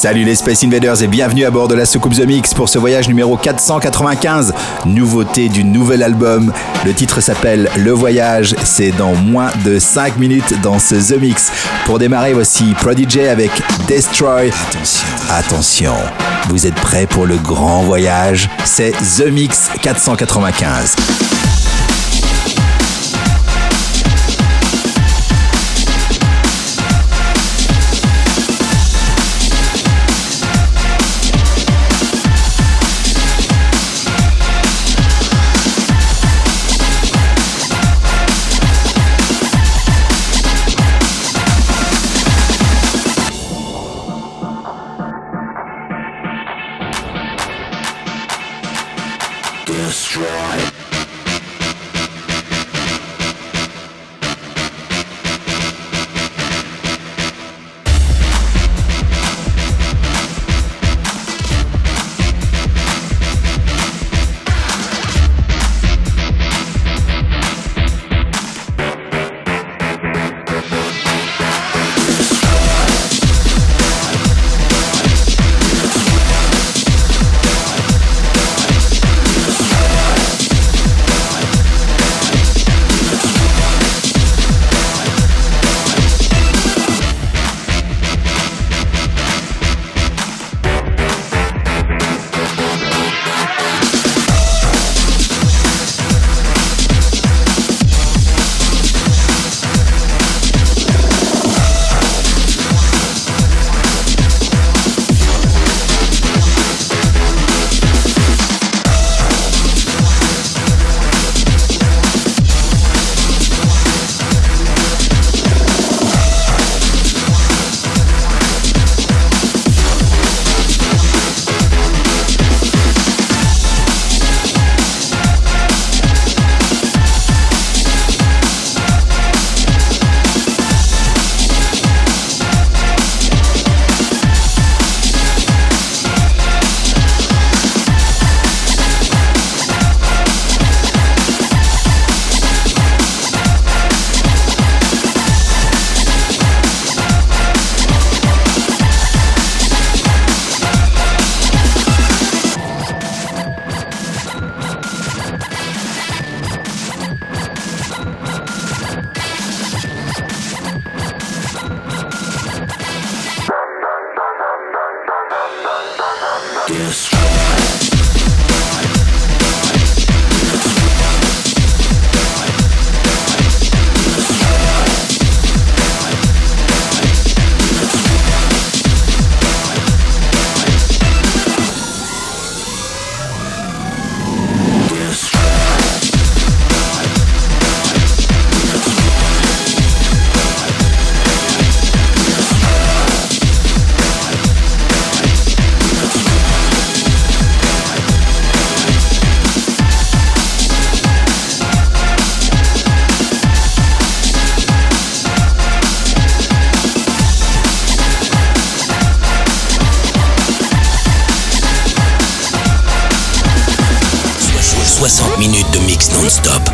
Salut les Space Invaders et bienvenue à bord de la soucoupe The Mix pour ce voyage numéro 495. Nouveauté du nouvel album. Le titre s'appelle Le Voyage. C'est dans moins de 5 minutes dans ce The Mix. Pour démarrer, voici Prodigy avec Destroy. Attention, attention. Vous êtes prêts pour le grand voyage? C'est The Mix 495.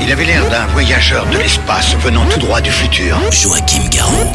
Il avait l'air d'un voyageur de l'espace venant tout droit du futur. Joachim Garraud.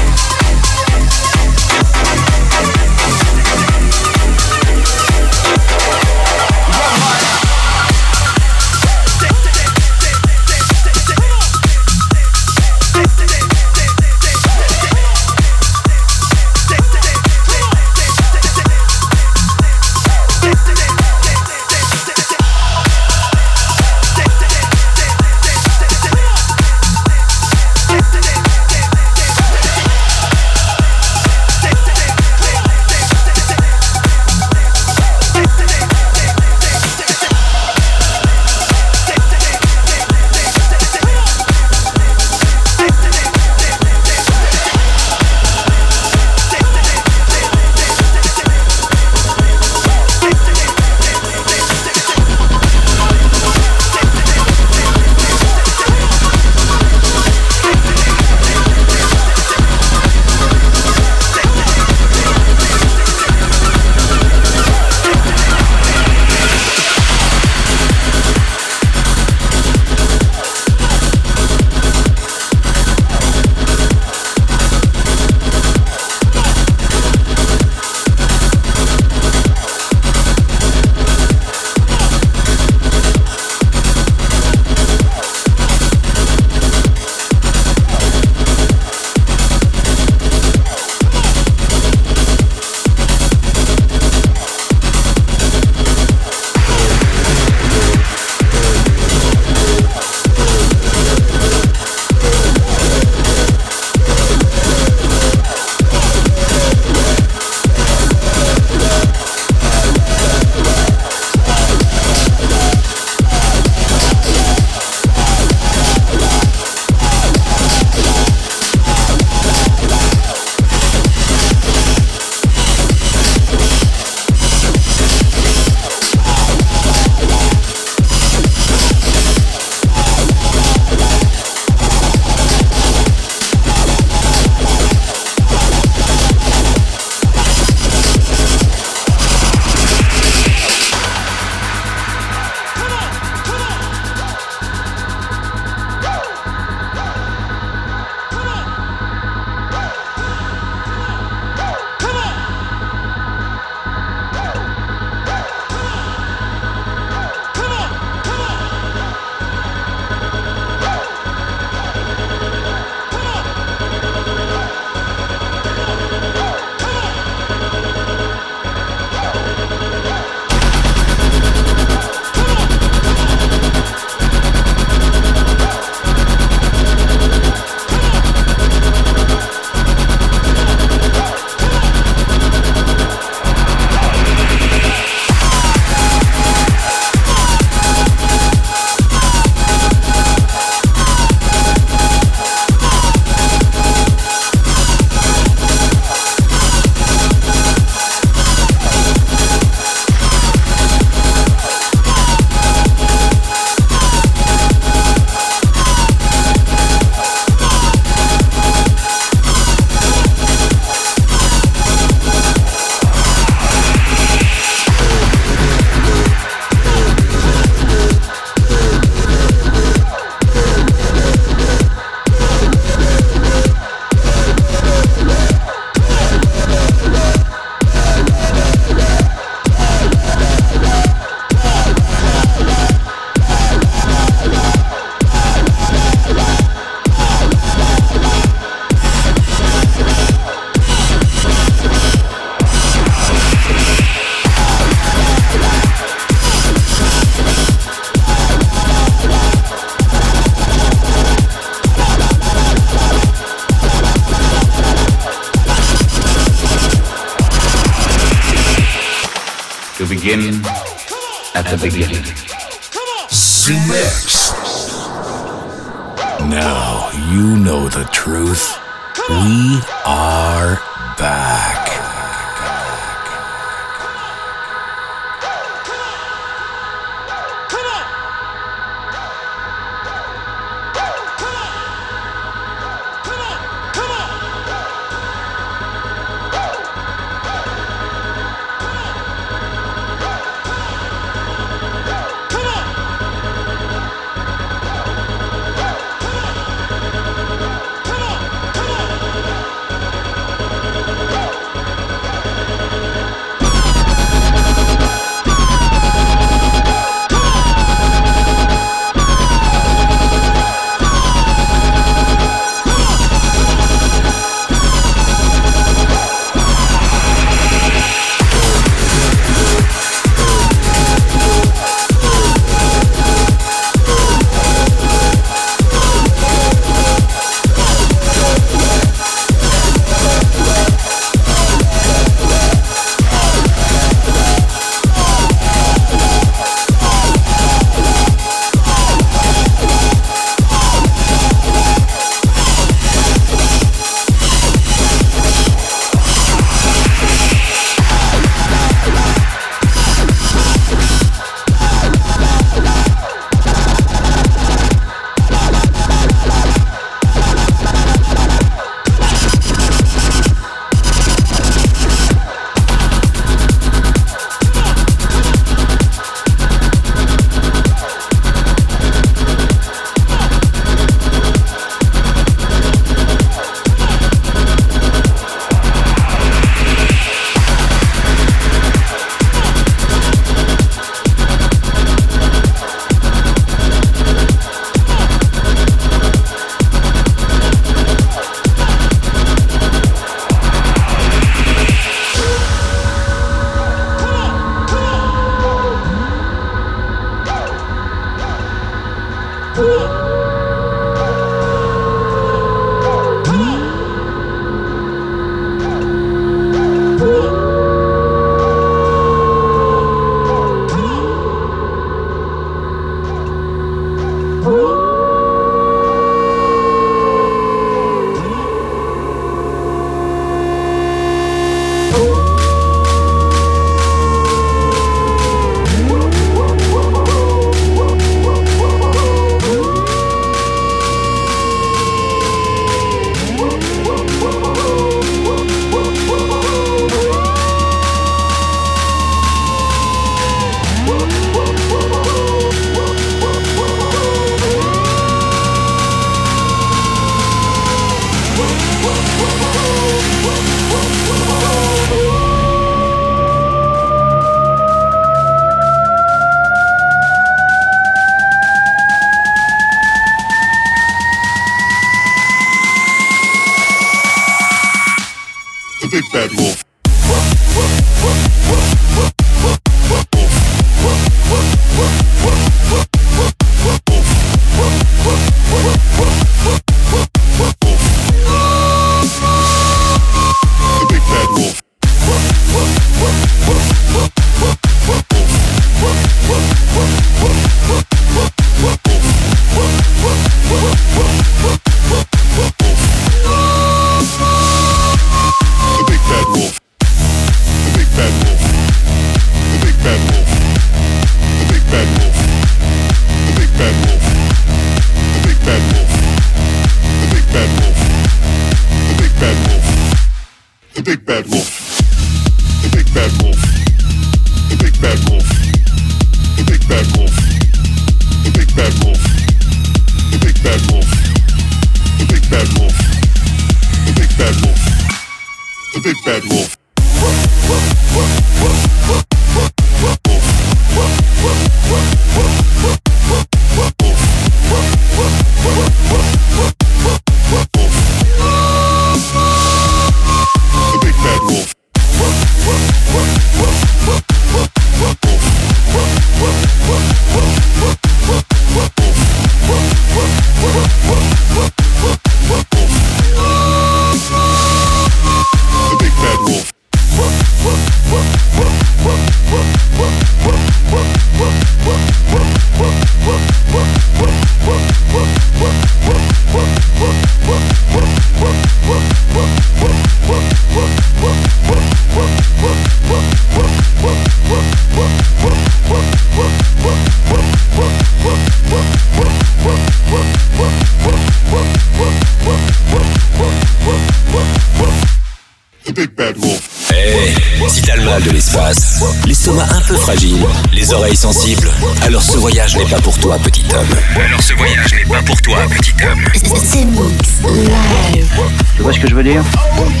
yeah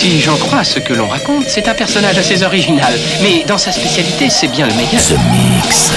Si j'en crois ce que l'on raconte, c'est un personnage assez original. Mais dans sa spécialité, c'est bien le meilleur. Mix.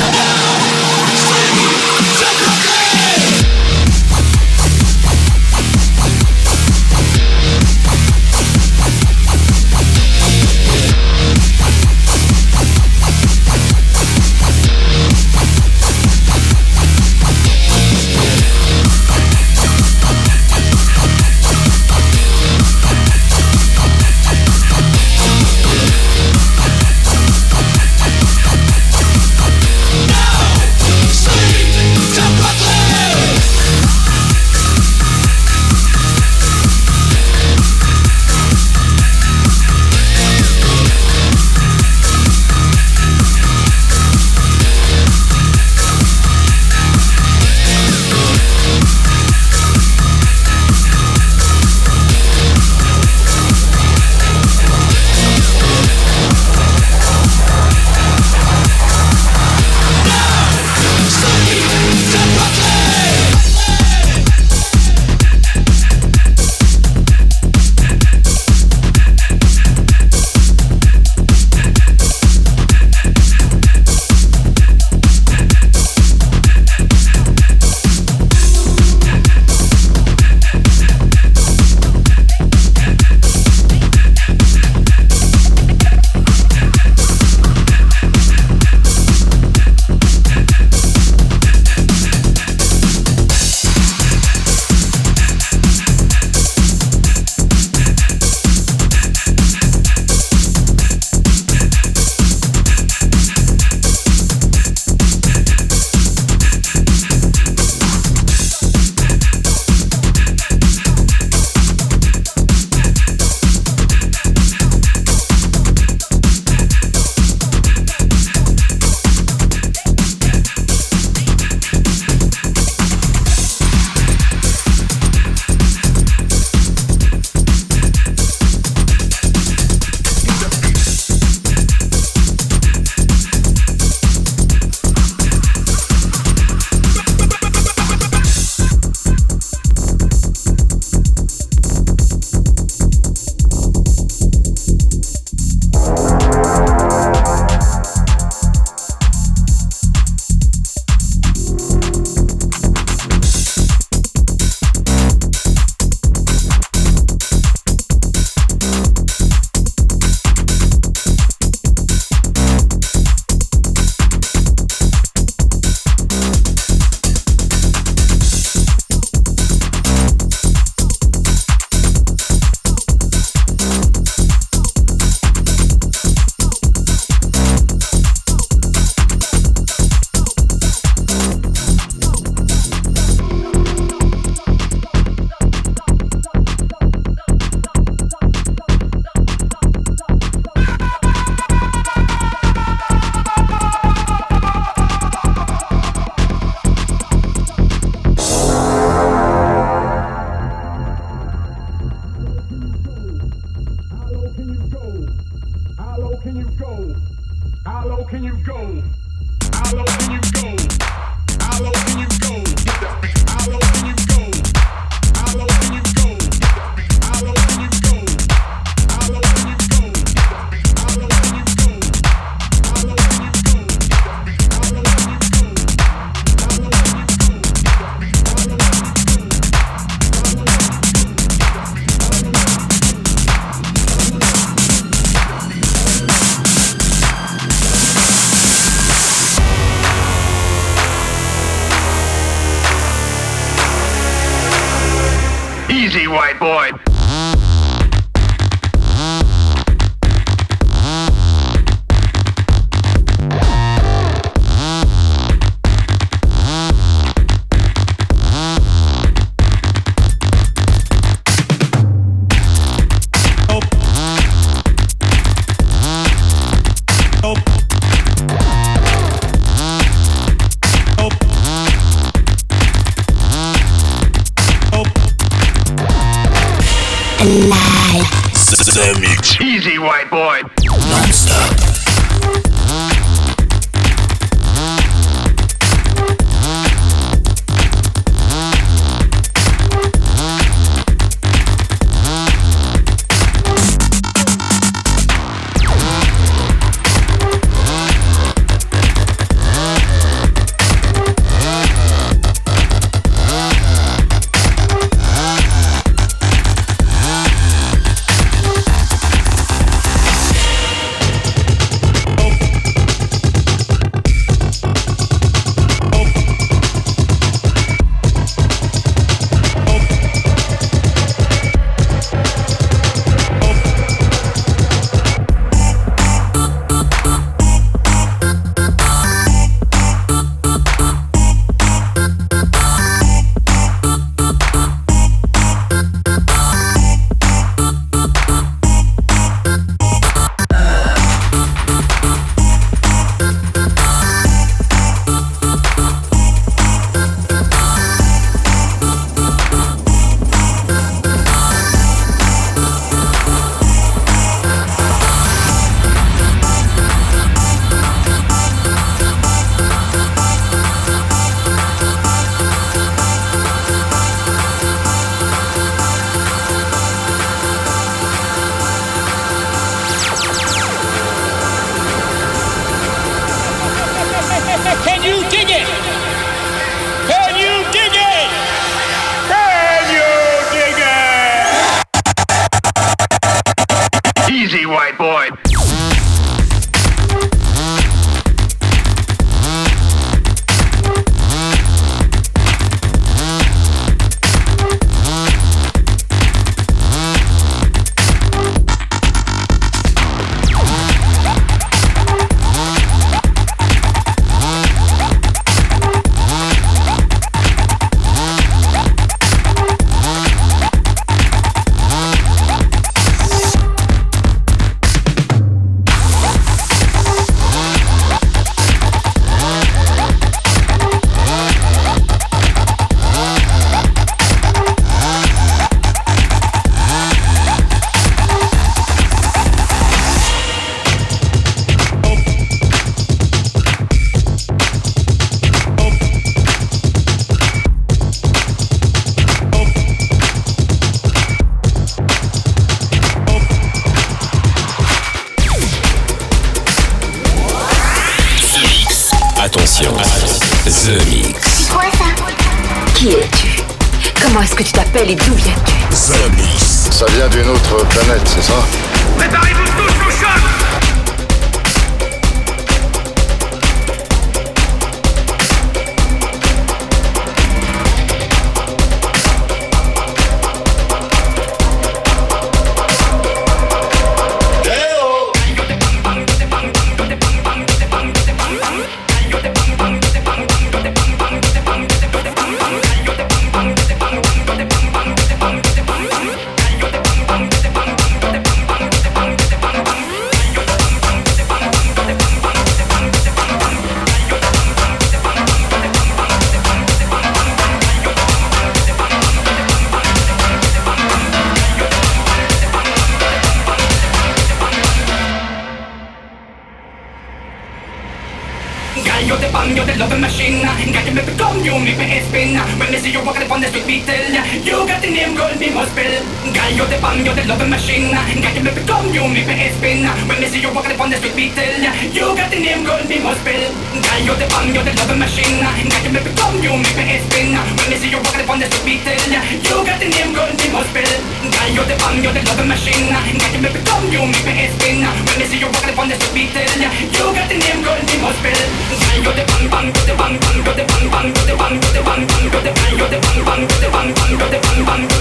game gold must Girl, you're the bomb, you're the loving machine Got you, come, you make me spin When me see you walking upon the street, tell You got the name gold we must build Girl, you're the bomb, you're the loving machine Girl, you, baby, come, you make me spin When me see you walking upon the street, we tell You got the name gold we must build Girl, you're the bomb, you're the loving machine Girl, you, baby, come, you make me spin When me see you walking upon the street, we tell You got the name gold we must build Girl, you're the bomb, you're the bomb, you're the bomb, you're the bomb, you're the bomb, you're the bomb, you're the bomb, you're the bomb, you're the you're the you're the bomb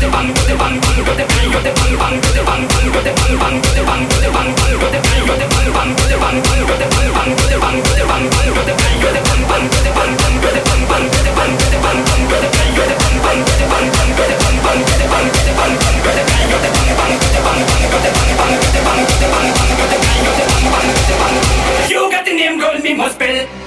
you got the name, girl, me must spell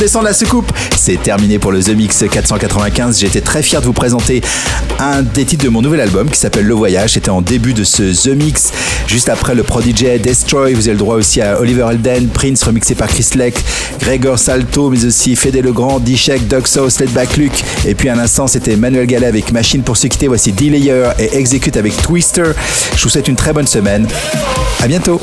descend de la soucoupe. C'est terminé pour le The Mix 495. J'étais très fier de vous présenter un des titres de mon nouvel album qui s'appelle Le Voyage. C'était en début de ce The Mix, juste après le Prodigy Destroy. Vous avez le droit aussi à Oliver Elden, Prince remixé par Chris Leck, Gregor Salto, mais aussi Fede Legrand, D-Shek, Doug Sauce, Let Back Luke. Et puis à l'instant, c'était Manuel Gallet avec Machine pour se quitter. Voici D-Layer et Execute avec Twister. Je vous souhaite une très bonne semaine. À bientôt.